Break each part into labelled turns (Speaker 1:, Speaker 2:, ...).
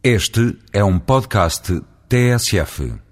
Speaker 1: Este é um podcast TSF.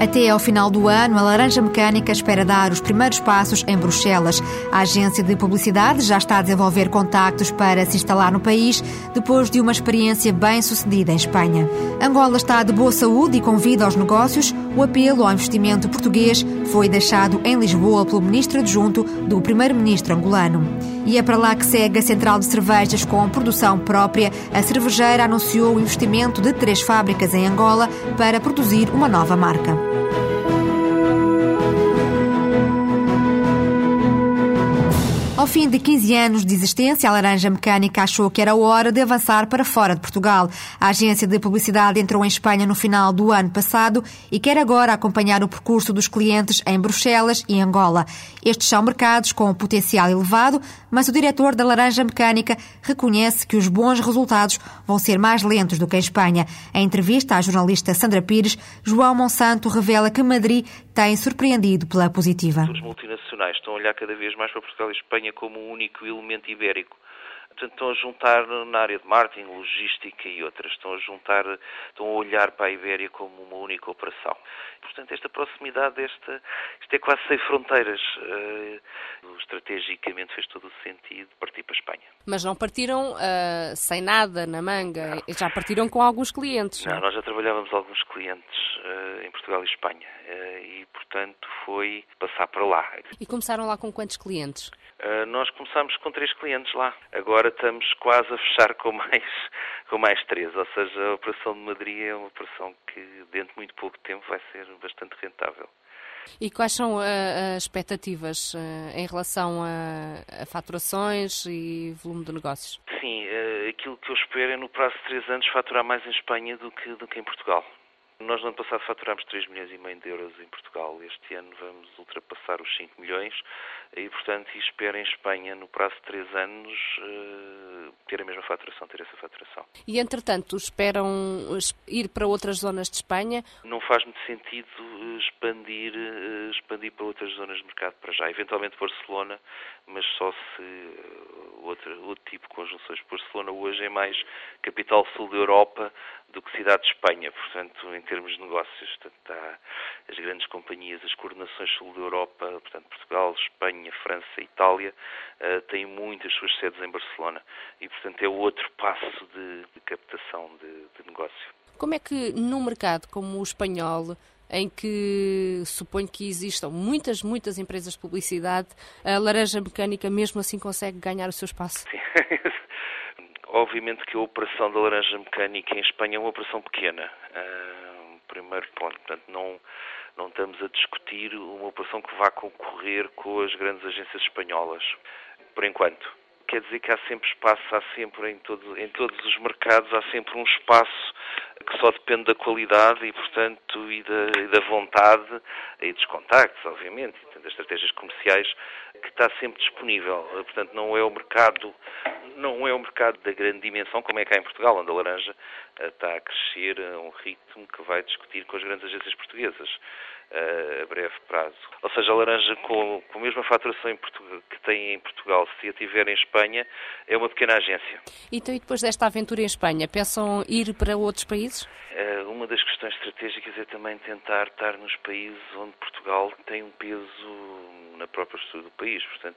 Speaker 2: Até ao final do ano, a Laranja Mecânica espera dar os primeiros passos em Bruxelas. A agência de publicidade já está a desenvolver contactos para se instalar no país, depois de uma experiência bem sucedida em Espanha. Angola está de boa saúde e convida aos negócios. O apelo ao investimento português foi deixado em Lisboa pelo ministro adjunto do primeiro-ministro angolano. E é para lá que segue a central de cervejas com produção própria. A cervejeira anunciou o investimento de três fábricas em Angola para produzir uma nova marca. Ao fim de 15 anos de existência, a Laranja Mecânica achou que era hora de avançar para fora de Portugal. A agência de publicidade entrou em Espanha no final do ano passado e quer agora acompanhar o percurso dos clientes em Bruxelas e Angola. Estes são mercados com potencial elevado, mas o diretor da Laranja Mecânica reconhece que os bons resultados vão ser mais lentos do que em Espanha. Em entrevista à jornalista Sandra Pires, João Monsanto revela que Madrid tem surpreendido pela positiva.
Speaker 3: Os multinacionais estão a olhar cada vez mais para Portugal e Espanha como um único elemento ibérico. Portanto, estão a juntar na área de marketing, logística e outras. Estão a juntar, estão a olhar para a Ibéria como uma única operação. Portanto, esta proximidade, esta, isto é quase sem fronteiras. Uh, estrategicamente fez todo o sentido partir para a Espanha.
Speaker 4: Mas não partiram uh, sem nada na manga, não. já partiram com alguns clientes.
Speaker 3: Não, não? nós já trabalhávamos alguns clientes uh, em Portugal e Espanha e, portanto, foi passar para lá.
Speaker 4: E começaram lá com quantos clientes?
Speaker 3: Nós começámos com três clientes lá. Agora estamos quase a fechar com mais, com mais três. Ou seja, a operação de Madrid é uma operação que, dentro de muito pouco tempo, vai ser bastante rentável.
Speaker 4: E quais são uh, as expectativas uh, em relação a, a, faturações e volume de negócios?
Speaker 3: Sim, aquilo que eu espero é no prazo de três anos faturar mais em Espanha do que, do que em Portugal. Nós no ano passado faturámos 3 milhões e meio de euros em Portugal. Este ano vamos ultrapassar os 5 milhões e, portanto, espero em Espanha, no prazo de 3 anos, eh, ter a mesma faturação, ter essa faturação.
Speaker 4: E, entretanto, esperam ir para outras zonas de Espanha?
Speaker 3: Não faz muito sentido expandir, eh, expandir para outras zonas de mercado para já. Eventualmente Barcelona, mas só se eh, outro, outro tipo de conjunções. Barcelona hoje é mais capital sul da Europa do que cidade de Espanha, portanto, termos de negócios, portanto, há as grandes companhias, as coordenações sul da Europa, portanto, Portugal, Espanha, França, Itália, uh, têm muitas suas sedes em Barcelona e, portanto, é outro passo de, de captação de, de negócio.
Speaker 4: Como é que num mercado como o espanhol em que suponho que existam muitas, muitas empresas de publicidade, a laranja mecânica mesmo assim consegue ganhar o seu espaço?
Speaker 3: Sim. Obviamente que a operação da laranja mecânica em Espanha é uma operação pequena. Uh, primeiro ponto, portanto, não, não estamos a discutir uma operação que vá concorrer com as grandes agências espanholas, por enquanto. Quer dizer que há sempre espaço, há sempre em, todo, em todos os mercados, há sempre um espaço que só depende da qualidade e, portanto, e da, e da vontade e dos contactos, obviamente, e das estratégias comerciais, que está sempre disponível. Portanto, não é o mercado não é um mercado da grande dimensão, como é cá em Portugal, onde a laranja uh, está a crescer a um ritmo que vai discutir com as grandes agências portuguesas uh, a breve prazo. Ou seja, a laranja com, com a mesma faturação que tem em Portugal, se a tiver em Espanha, é uma pequena agência.
Speaker 4: Então, e depois desta aventura em Espanha, pensam ir para outros países?
Speaker 3: Uh, uma das questões estratégicas é também tentar estar nos países onde Portugal tem um peso na própria estrutura do país. Portanto,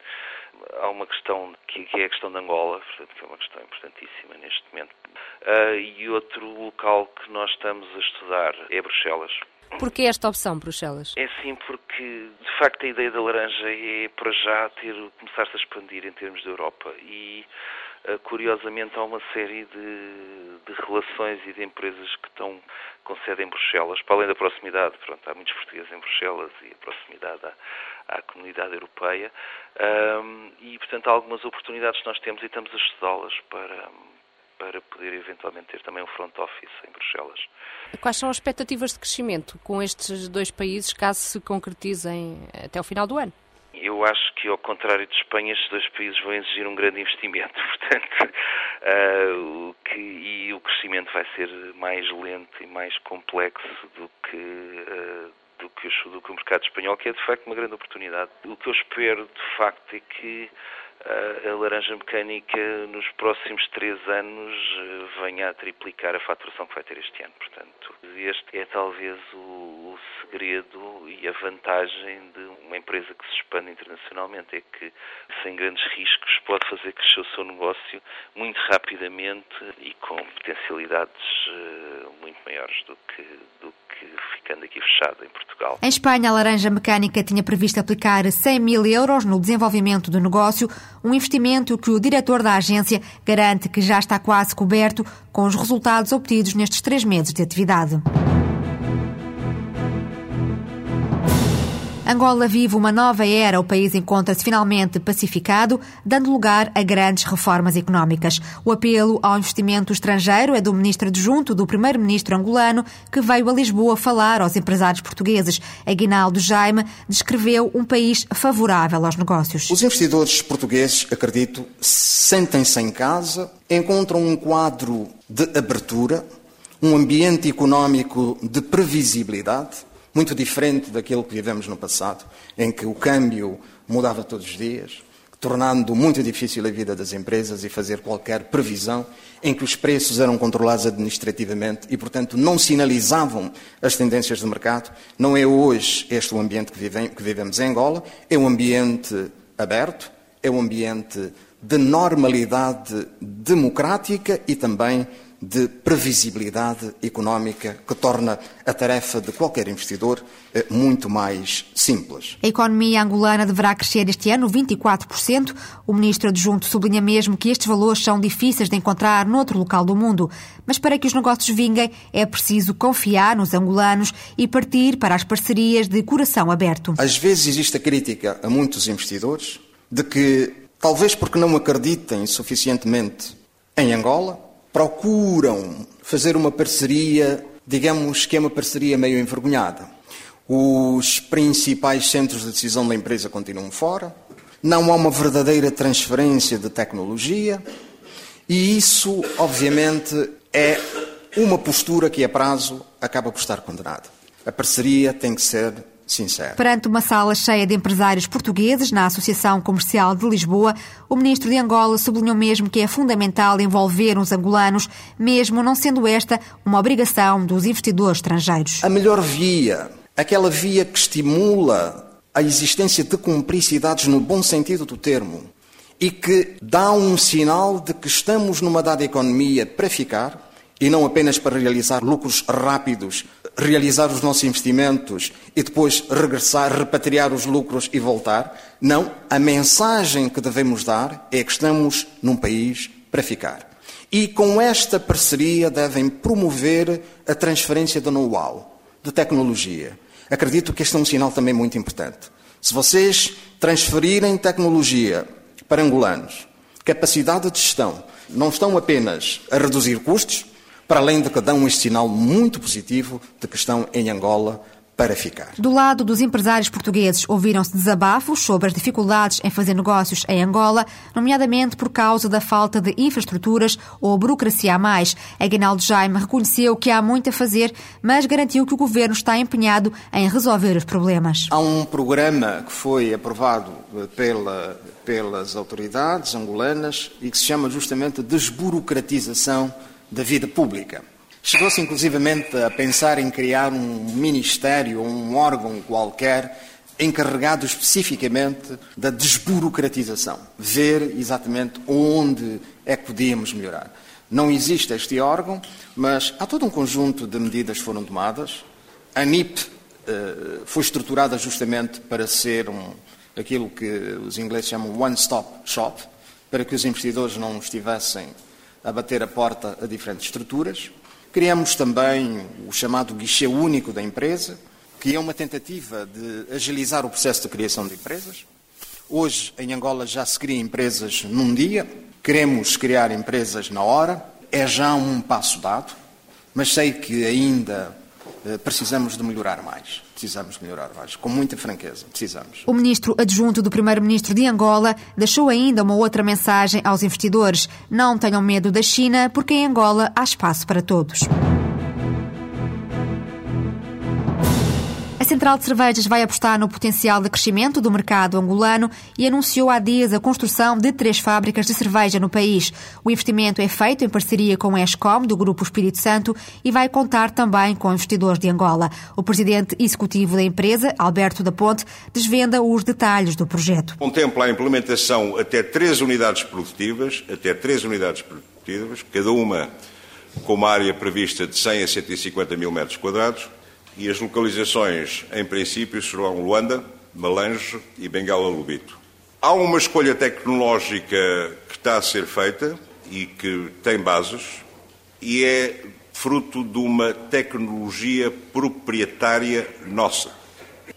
Speaker 3: há uma questão que, é a questão de Angola, portanto, que é uma questão importantíssima neste momento. Uh, e outro local que nós estamos a estudar é Bruxelas.
Speaker 4: Porquê esta opção, Bruxelas?
Speaker 3: É sim, porque de facto a ideia da laranja é para já ter começar-se a expandir em termos de Europa e curiosamente há uma série de, de, relações e de empresas que estão com sede em Bruxelas, para além da proximidade, pronto, há muitos portugueses em Bruxelas e a proximidade à, à comunidade europeia um, e portanto há algumas oportunidades que nós temos e estamos a estudá-las para para poder eventualmente ter também um front office em Bruxelas.
Speaker 4: Quais são as expectativas de crescimento com estes dois países, caso se concretizem até o final do ano?
Speaker 3: Eu acho que, ao contrário de Espanha, estes dois países vão exigir um grande investimento, portanto, uh, o que, e o crescimento vai ser mais lento e mais complexo do que, uh, do que, do que o mercado espanhol, que é de facto uma grande oportunidade. O que eu espero de facto é que a laranja mecânica nos próximos três anos venha a triplicar a faturação que vai ter este ano. Portanto, este é talvez o, o segredo e a vantagem de uma empresa que se expande internacionalmente, é que sem grandes riscos pode fazer crescer o seu negócio muito rapidamente e com potencialidades uh, muito maiores do que, do que ficando aqui fechado em Portugal.
Speaker 2: Em Espanha, a Laranja Mecânica tinha previsto aplicar 100 mil euros no desenvolvimento do negócio, um investimento que o diretor da agência garante que já está quase coberto com os resultados obtidos nestes três meses de atividade. Angola vive uma nova era. O país encontra-se finalmente pacificado, dando lugar a grandes reformas económicas. O apelo ao investimento estrangeiro é do ministro adjunto do primeiro-ministro angolano, que veio a Lisboa falar aos empresários portugueses. Aguinaldo Jaime descreveu um país favorável aos negócios.
Speaker 5: Os investidores portugueses, acredito, sentem-se em casa, encontram um quadro de abertura, um ambiente económico de previsibilidade muito diferente daquilo que vivemos no passado, em que o câmbio mudava todos os dias, tornando muito difícil a vida das empresas e fazer qualquer previsão, em que os preços eram controlados administrativamente e, portanto, não sinalizavam as tendências do mercado. Não é hoje este o ambiente que, que vivemos em Angola, é um ambiente aberto, é um ambiente de normalidade democrática e também de previsibilidade económica que torna a tarefa de qualquer investidor eh, muito mais simples.
Speaker 2: A economia angolana deverá crescer este ano 24%. O ministro adjunto sublinha mesmo que estes valores são difíceis de encontrar noutro local do mundo. Mas para que os negócios vinguem, é preciso confiar nos angolanos e partir para as parcerias de coração aberto.
Speaker 5: Às vezes existe a crítica a muitos investidores de que, talvez porque não acreditem suficientemente em Angola, procuram fazer uma parceria, digamos que é uma parceria meio envergonhada. Os principais centros de decisão da empresa continuam fora, não há uma verdadeira transferência de tecnologia e isso, obviamente, é uma postura que a prazo acaba por estar condenada. A parceria tem que ser sincero.
Speaker 2: Perante uma sala cheia de empresários portugueses na Associação Comercial de Lisboa, o ministro de Angola sublinhou mesmo que é fundamental envolver os angolanos, mesmo não sendo esta uma obrigação dos investidores estrangeiros.
Speaker 5: A melhor via, aquela via que estimula a existência de cumplicidades no bom sentido do termo e que dá um sinal de que estamos numa dada economia para ficar e não apenas para realizar lucros rápidos realizar os nossos investimentos e depois regressar, repatriar os lucros e voltar. Não, a mensagem que devemos dar é que estamos num país para ficar. E com esta parceria devem promover a transferência de know-how, de tecnologia. Acredito que este é um sinal também muito importante. Se vocês transferirem tecnologia para angolanos, capacidade de gestão, não estão apenas a reduzir custos, para além de que dão este sinal muito positivo de que estão em Angola para ficar.
Speaker 2: Do lado dos empresários portugueses, ouviram-se desabafos sobre as dificuldades em fazer negócios em Angola, nomeadamente por causa da falta de infraestruturas ou burocracia a mais. Aguinaldo Jaime reconheceu que há muito a fazer, mas garantiu que o governo está empenhado em resolver os problemas.
Speaker 5: Há um programa que foi aprovado pela, pelas autoridades angolanas e que se chama justamente desburocratização da vida pública. Chegou-se inclusivamente a pensar em criar um ministério, um órgão qualquer encarregado especificamente da desburocratização, ver exatamente onde é que podíamos melhorar. Não existe este órgão, mas há todo um conjunto de medidas que foram tomadas. A NIP uh, foi estruturada justamente para ser um, aquilo que os ingleses chamam one-stop shop, para que os investidores não estivessem a bater a porta a diferentes estruturas. Criamos também o chamado guichê único da empresa, que é uma tentativa de agilizar o processo de criação de empresas. Hoje, em Angola, já se cria empresas num dia, queremos criar empresas na hora, é já um passo dado, mas sei que ainda eh, precisamos de melhorar mais. Precisamos melhorar mais, com muita franqueza, precisamos.
Speaker 2: O ministro adjunto do primeiro-ministro de Angola deixou ainda uma outra mensagem aos investidores. Não tenham medo da China, porque em Angola há espaço para todos. A Central de Cervejas vai apostar no potencial de crescimento do mercado angolano e anunciou há dias a construção de três fábricas de cerveja no país. O investimento é feito em parceria com a ESCOM, do Grupo Espírito Santo, e vai contar também com investidores de Angola. O presidente executivo da empresa, Alberto da Ponte, desvenda os detalhes do projeto.
Speaker 6: Contempla a implementação até três unidades produtivas, até três unidades produtivas, cada uma com uma área prevista de 100 a 150 mil metros quadrados, e as localizações, em princípio, serão Luanda, Malange e Bengala Lubito. Há uma escolha tecnológica que está a ser feita e que tem bases e é fruto de uma tecnologia proprietária nossa.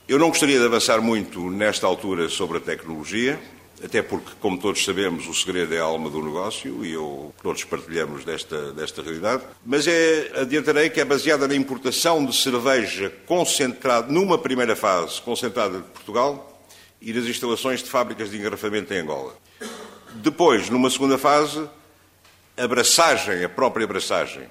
Speaker 6: Eu não gostaria de avançar muito nesta altura sobre a tecnologia, até porque, como todos sabemos, o segredo é a alma do negócio e eu, todos partilhamos desta, desta realidade. Mas é, adiantarei que é baseada na importação de cerveja concentrada, numa primeira fase, concentrada de Portugal e das instalações de fábricas de engarrafamento em Angola. Depois, numa segunda fase, a abraçagem, a própria abraçagem,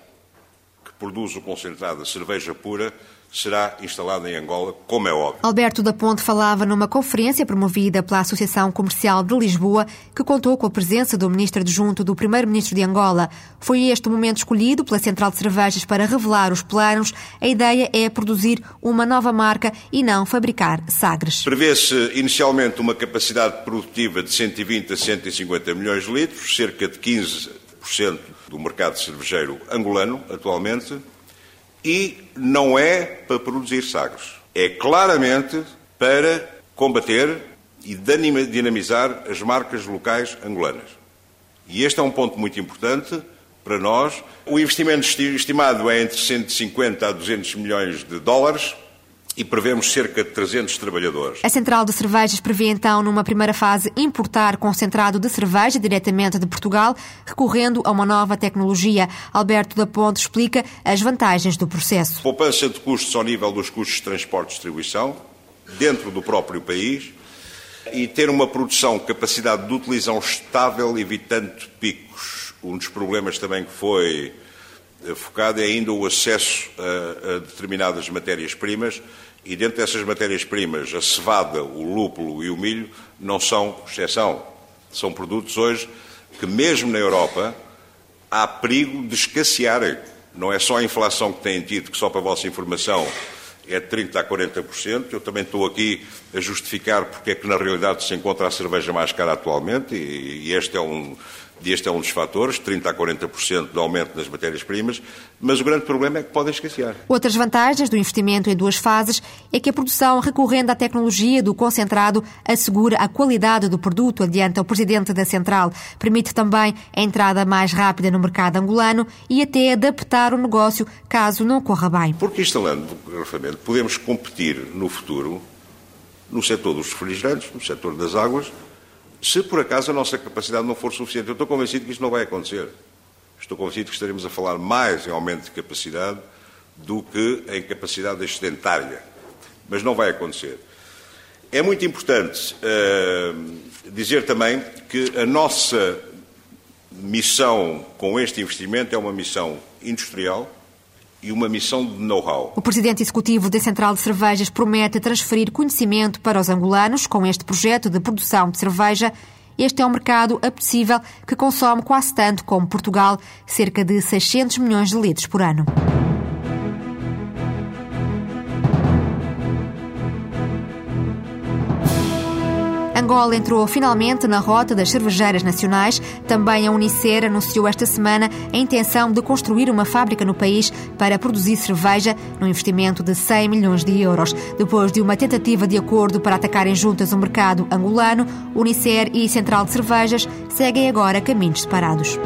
Speaker 6: que produz o concentrado de cerveja pura, será instalada em Angola, como é óbvio.
Speaker 2: Alberto da Ponte falava numa conferência promovida pela Associação Comercial de Lisboa, que contou com a presença do ministro adjunto do primeiro-ministro de Angola. Foi este o momento escolhido pela Central de Cervejas para revelar os planos. A ideia é produzir uma nova marca e não fabricar sagres.
Speaker 6: Prevê-se inicialmente uma capacidade produtiva de 120 a 150 milhões de litros, cerca de 15% do mercado cervejeiro angolano atualmente e não é para produzir sagres. É claramente para combater e dinamizar as marcas locais angolanas. E este é um ponto muito importante para nós. O investimento estimado é entre 150 a 200 milhões de dólares e prevemos cerca de 300 trabalhadores.
Speaker 2: A Central de Cervejas prevê então, numa primeira fase, importar concentrado de cerveja diretamente de Portugal, recorrendo a uma nova tecnologia. Alberto da Ponte explica as vantagens do processo.
Speaker 6: Poupança de custos ao nível dos custos de transporte e distribuição, dentro do próprio país, e ter uma produção, capacidade de utilização estável, evitando picos. Um dos problemas também que foi focado é ainda o acesso a, a determinadas matérias-primas e dentro dessas matérias-primas, a cevada, o lúpulo e o milho não são exceção. São produtos hoje que, mesmo na Europa, há perigo de escassearem. Não é só a inflação que têm tido, que só para a vossa informação é de 30% a 40%. Eu também estou aqui a justificar porque é que na realidade se encontra a cerveja mais cara atualmente e este é um, e este é um dos fatores, 30% a 40% de aumento nas matérias-primas, mas o grande problema é que podem escassear.
Speaker 2: Outras vantagens do investimento em duas fases é que a produção recorrendo à tecnologia do concentrado assegura a qualidade do produto, adianta o presidente da central. Permite também a entrada mais rápida no mercado angolano e até adaptar o negócio caso não corra bem.
Speaker 6: Porque instalando o garrafamento podemos competir no futuro no setor dos refrigerantes, no setor das águas, se por acaso a nossa capacidade não for suficiente. Eu estou convencido que isto não vai acontecer. Estou convencido que estaremos a falar mais em aumento de capacidade do que em capacidade excedentária. Mas não vai acontecer. É muito importante uh, dizer também que a nossa missão com este investimento é uma missão industrial, e uma missão de know-how.
Speaker 2: O presidente executivo da Central de Cervejas promete transferir conhecimento para os angolanos com este projeto de produção de cerveja. Este é um mercado apetecível que consome quase tanto como Portugal, cerca de 600 milhões de litros por ano. Angola entrou finalmente na rota das cervejeiras nacionais. Também a Unicer anunciou esta semana a intenção de construir uma fábrica no país para produzir cerveja, num investimento de 100 milhões de euros. Depois de uma tentativa de acordo para atacarem juntas o mercado angolano, Unicer e Central de Cervejas seguem agora caminhos separados.